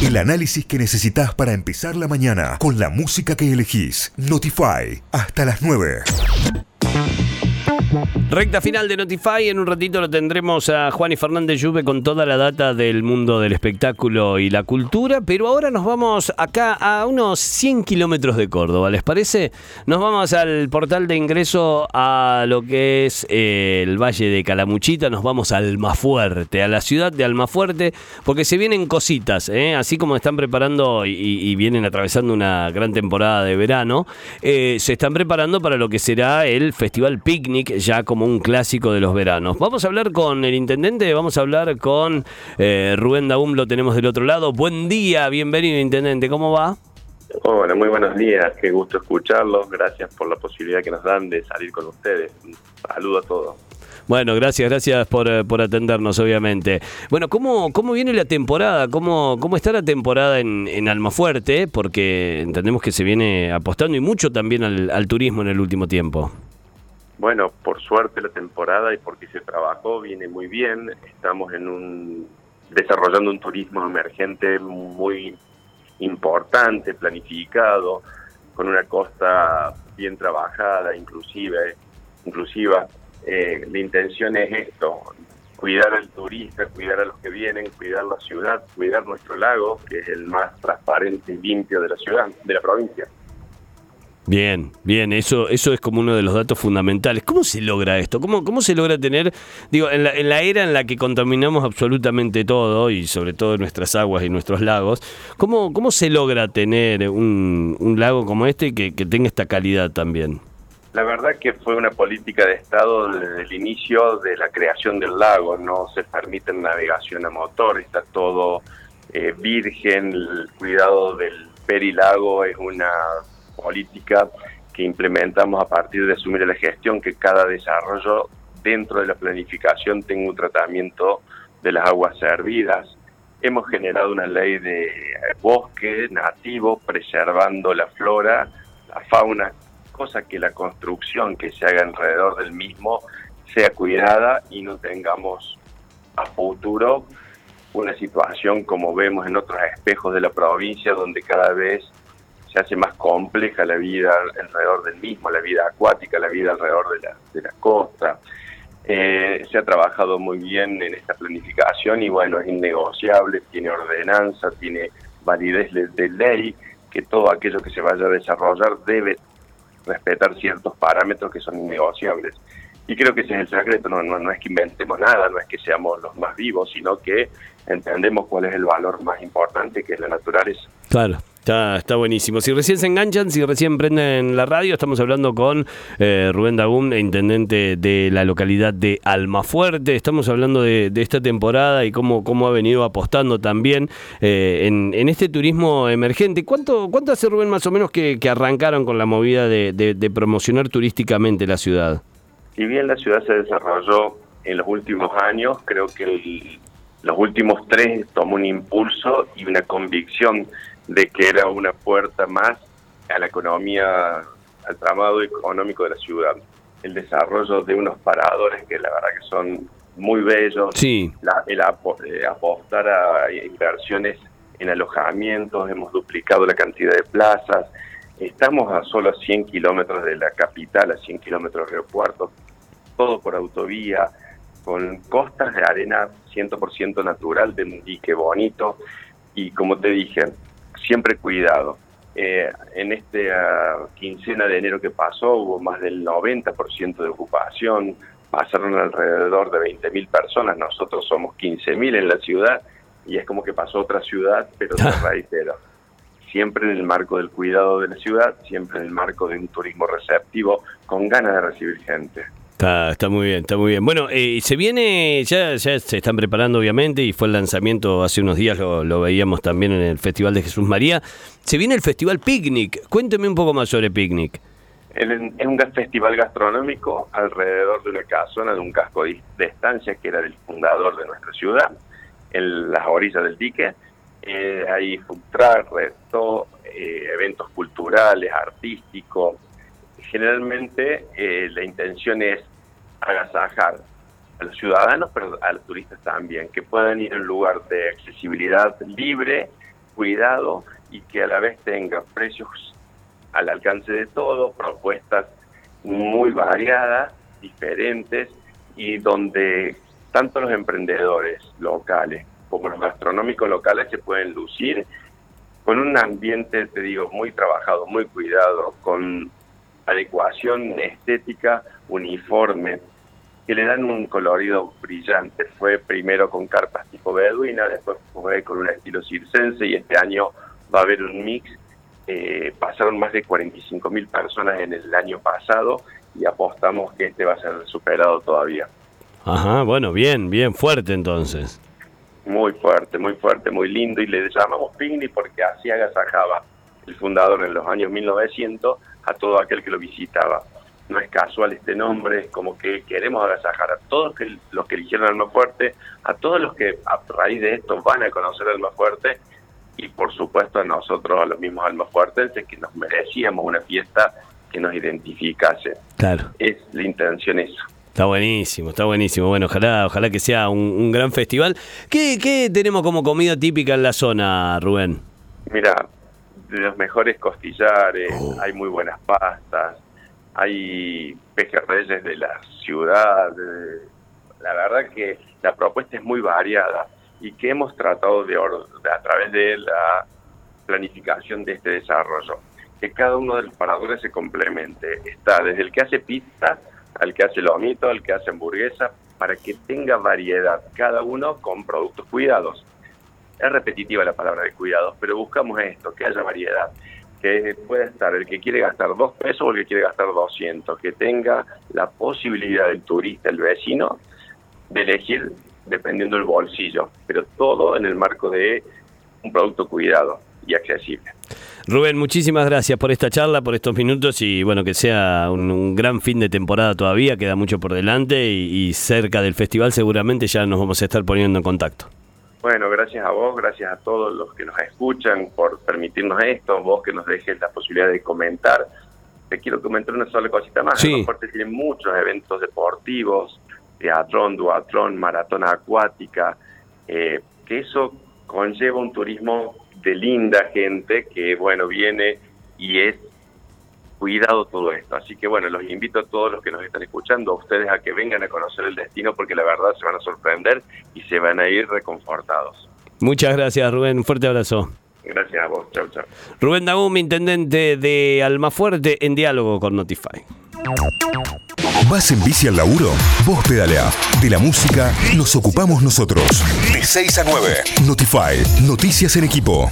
El análisis que necesitas para empezar la mañana con la música que elegís. Notify. Hasta las 9. Recta final de Notify, en un ratito lo tendremos a Juan y Fernández Lluve con toda la data del mundo del espectáculo y la cultura, pero ahora nos vamos acá a unos 100 kilómetros de Córdoba, ¿les parece? Nos vamos al portal de ingreso a lo que es eh, el Valle de Calamuchita, nos vamos a Almafuerte, a la ciudad de Almafuerte, porque se vienen cositas, ¿eh? así como están preparando y, vienen atravesando una gran temporada de verano, eh, se están preparando para lo que será el Festival Picnic, ya como un clásico de los veranos. Vamos a hablar con el intendente, vamos a hablar con eh, Rubén Daum, lo tenemos del otro lado. Buen día, bienvenido intendente, ¿cómo va? Hola, muy buenos días, qué gusto escucharlos, gracias por la posibilidad que nos dan de salir con ustedes. Un saludo a todos. Bueno, gracias, gracias por, eh, por, atendernos, obviamente. Bueno, ¿cómo, cómo viene la temporada? ¿Cómo, cómo está la temporada en, en Almafuerte? Porque entendemos que se viene apostando y mucho también al turismo en el último tiempo. Bueno, por suerte la temporada y porque se trabajó viene muy bien. Estamos en un desarrollando un turismo emergente muy importante, planificado, con una costa bien trabajada, inclusive, inclusiva. Eh, la intención es esto, cuidar al turista, cuidar a los que vienen, cuidar la ciudad, cuidar nuestro lago, que es el más transparente y limpio de la ciudad, de la provincia. Bien, bien, eso, eso es como uno de los datos fundamentales. ¿Cómo se logra esto? ¿Cómo, cómo se logra tener, digo, en la, en la era en la que contaminamos absolutamente todo, y sobre todo nuestras aguas y nuestros lagos, ¿cómo, cómo se logra tener un, lago como este que, que tenga esta calidad también? La verdad que fue una política de Estado desde el inicio de la creación del lago, no se permite navegación a motor, está todo eh, virgen, el cuidado del perilago es una política que implementamos a partir de asumir la gestión, que cada desarrollo dentro de la planificación tenga un tratamiento de las aguas servidas. Hemos generado una ley de bosque nativo, preservando la flora, la fauna, cosa que la construcción que se haga alrededor del mismo sea cuidada y no tengamos a futuro una situación como vemos en otros espejos de la provincia, donde cada vez se hace más compleja la vida alrededor del mismo, la vida acuática, la vida alrededor de la, de la costa. Eh, se ha trabajado muy bien en esta planificación y bueno, es innegociable, tiene ordenanza, tiene validez de, ley, que todo aquello que se vaya a desarrollar debe respetar ciertos parámetros que son innegociables. Y creo que ese es el secreto, no, no, no es que inventemos nada, no es que seamos los más vivos, sino que entendemos cuál es el valor más importante, que es la naturaleza. Claro. Está, está buenísimo. Si recién se enganchan, si recién prenden la radio, estamos hablando con eh, Rubén Dagún, intendente de la localidad de Almafuerte. Estamos hablando de, esta temporada y cómo, cómo ha venido apostando también eh, en, este turismo emergente. ¿Cuánto, ¿Cuánto hace, Rubén, más o menos que, arrancaron con la movida de, promocionar turísticamente la ciudad? Si bien la ciudad se desarrolló en los últimos años, creo que los últimos tres tomó un impulso y una convicción de que era una puerta más a la economía, al tramado económico de la ciudad. El desarrollo de unos paradores que la verdad que son muy bellos, sí. el eh, apostar a inversiones en alojamientos, hemos duplicado la cantidad de plazas, estamos a solo 100 kilómetros de la capital, a 100 kilómetros del aeropuerto, todo por autovía, con costas de arena 100% natural, de un dique bonito, y como te dije, siempre cuidado. Eh, en esta quincena de enero que pasó hubo más del 90% de ocupación, pasaron alrededor de 20.000 personas, nosotros somos 15.000 en la ciudad y es como que pasó otra ciudad, pero te reitero, siempre en el marco del cuidado de la ciudad, siempre en el marco de un turismo receptivo, con ganas de recibir gente. Está, muy bien, está muy bien. Bueno, eh, se viene, ya, ya se están preparando obviamente y fue el lanzamiento hace unos días, lo, veíamos también en el Festival de Jesús María. Se viene el Festival Picnic. Cuénteme un poco más sobre Picnic. Es un festival gastronómico alrededor de una casona, de un casco de estancia que era del fundador de nuestra ciudad, en las orillas del dique. Eh, hay food truck, resto, eh, eventos culturales, artísticos. Generalmente eh, la intención es agasajar a los ciudadanos, pero a los turistas también, que puedan ir a un lugar de accesibilidad libre, cuidado y que a la vez tenga precios al alcance de todo, propuestas muy variadas, diferentes y donde tanto los emprendedores locales como los gastronómicos locales se pueden lucir con un ambiente, te digo, muy trabajado, muy cuidado, con adecuación estética uniforme, que le dan un colorido brillante. Fue primero con carpas tipo beduina, después fue con un estilo circense y este año va a haber un mix. Eh, pasaron más de 45 mil personas en el año pasado y apostamos que este va a ser superado todavía. Ajá, bueno, bien, bien fuerte entonces. Muy fuerte, muy fuerte, muy lindo y le llamamos picnic porque así agasajaba el fundador en los años 1900 a todo aquel que lo visitaba. No es casual este nombre, es como que queremos agasajar a todos los que eligieron Alma Fuerte, a todos los que a raíz de esto van a conocer Alma Fuerte y por supuesto a nosotros, a los mismos Alma Fuertes, que nos merecíamos una fiesta que nos identificase. Claro. Es la intención eso. Está buenísimo, está buenísimo. Bueno, ojalá, ojalá que sea un, gran festival. ¿Qué, ¿Qué, tenemos como comida típica en la zona, Rubén? Mira, los mejores costillares, oh. hay muy buenas pastas, hay pejerreyes de la ciudad. La verdad que la propuesta es muy variada y que hemos tratado de, de a través de la planificación de este desarrollo que cada uno de los paradores se complemente. Está desde el que hace pizza al que hace lomito, al que hace hamburguesa, para que tenga variedad, cada uno con productos cuidados. Es repetitiva la palabra de cuidados, pero buscamos esto, que haya variedad, que pueda estar el que quiere gastar dos pesos o el que quiere gastar 200, que tenga la posibilidad del turista, el vecino, de elegir dependiendo del bolsillo, pero todo en el marco de un producto cuidado y accesible. Rubén, muchísimas gracias por esta charla, por estos minutos y bueno, que sea un, gran fin de temporada todavía, queda mucho por delante y, cerca del festival seguramente ya nos vamos a estar poniendo en contacto. Bueno, gracias a vos, gracias a todos los que nos escuchan por permitirnos esto, vos que nos dejes la posibilidad de comentar. Te quiero comentar una sola cosita más. Sí. El tiene muchos eventos deportivos, teatrón, duatrón, maratón acuática, eh, que eso conlleva un turismo de linda gente que, bueno, viene y es cuidado todo esto. Así que, bueno, los invito a todos los que nos están escuchando, a ustedes a que vengan a conocer el destino porque la verdad se van a sorprender y se van a ir reconfortados. Muchas gracias, Rubén. Un fuerte abrazo. Gracias a vos. Chau, chau. Rubén Dagum, intendente de Almafuerte, en diálogo con Notify. ¿Vas en bici al laburo? Vos pedalea. De la música nos ocupamos nosotros. De 6 a 9. Notify. Noticias en equipo.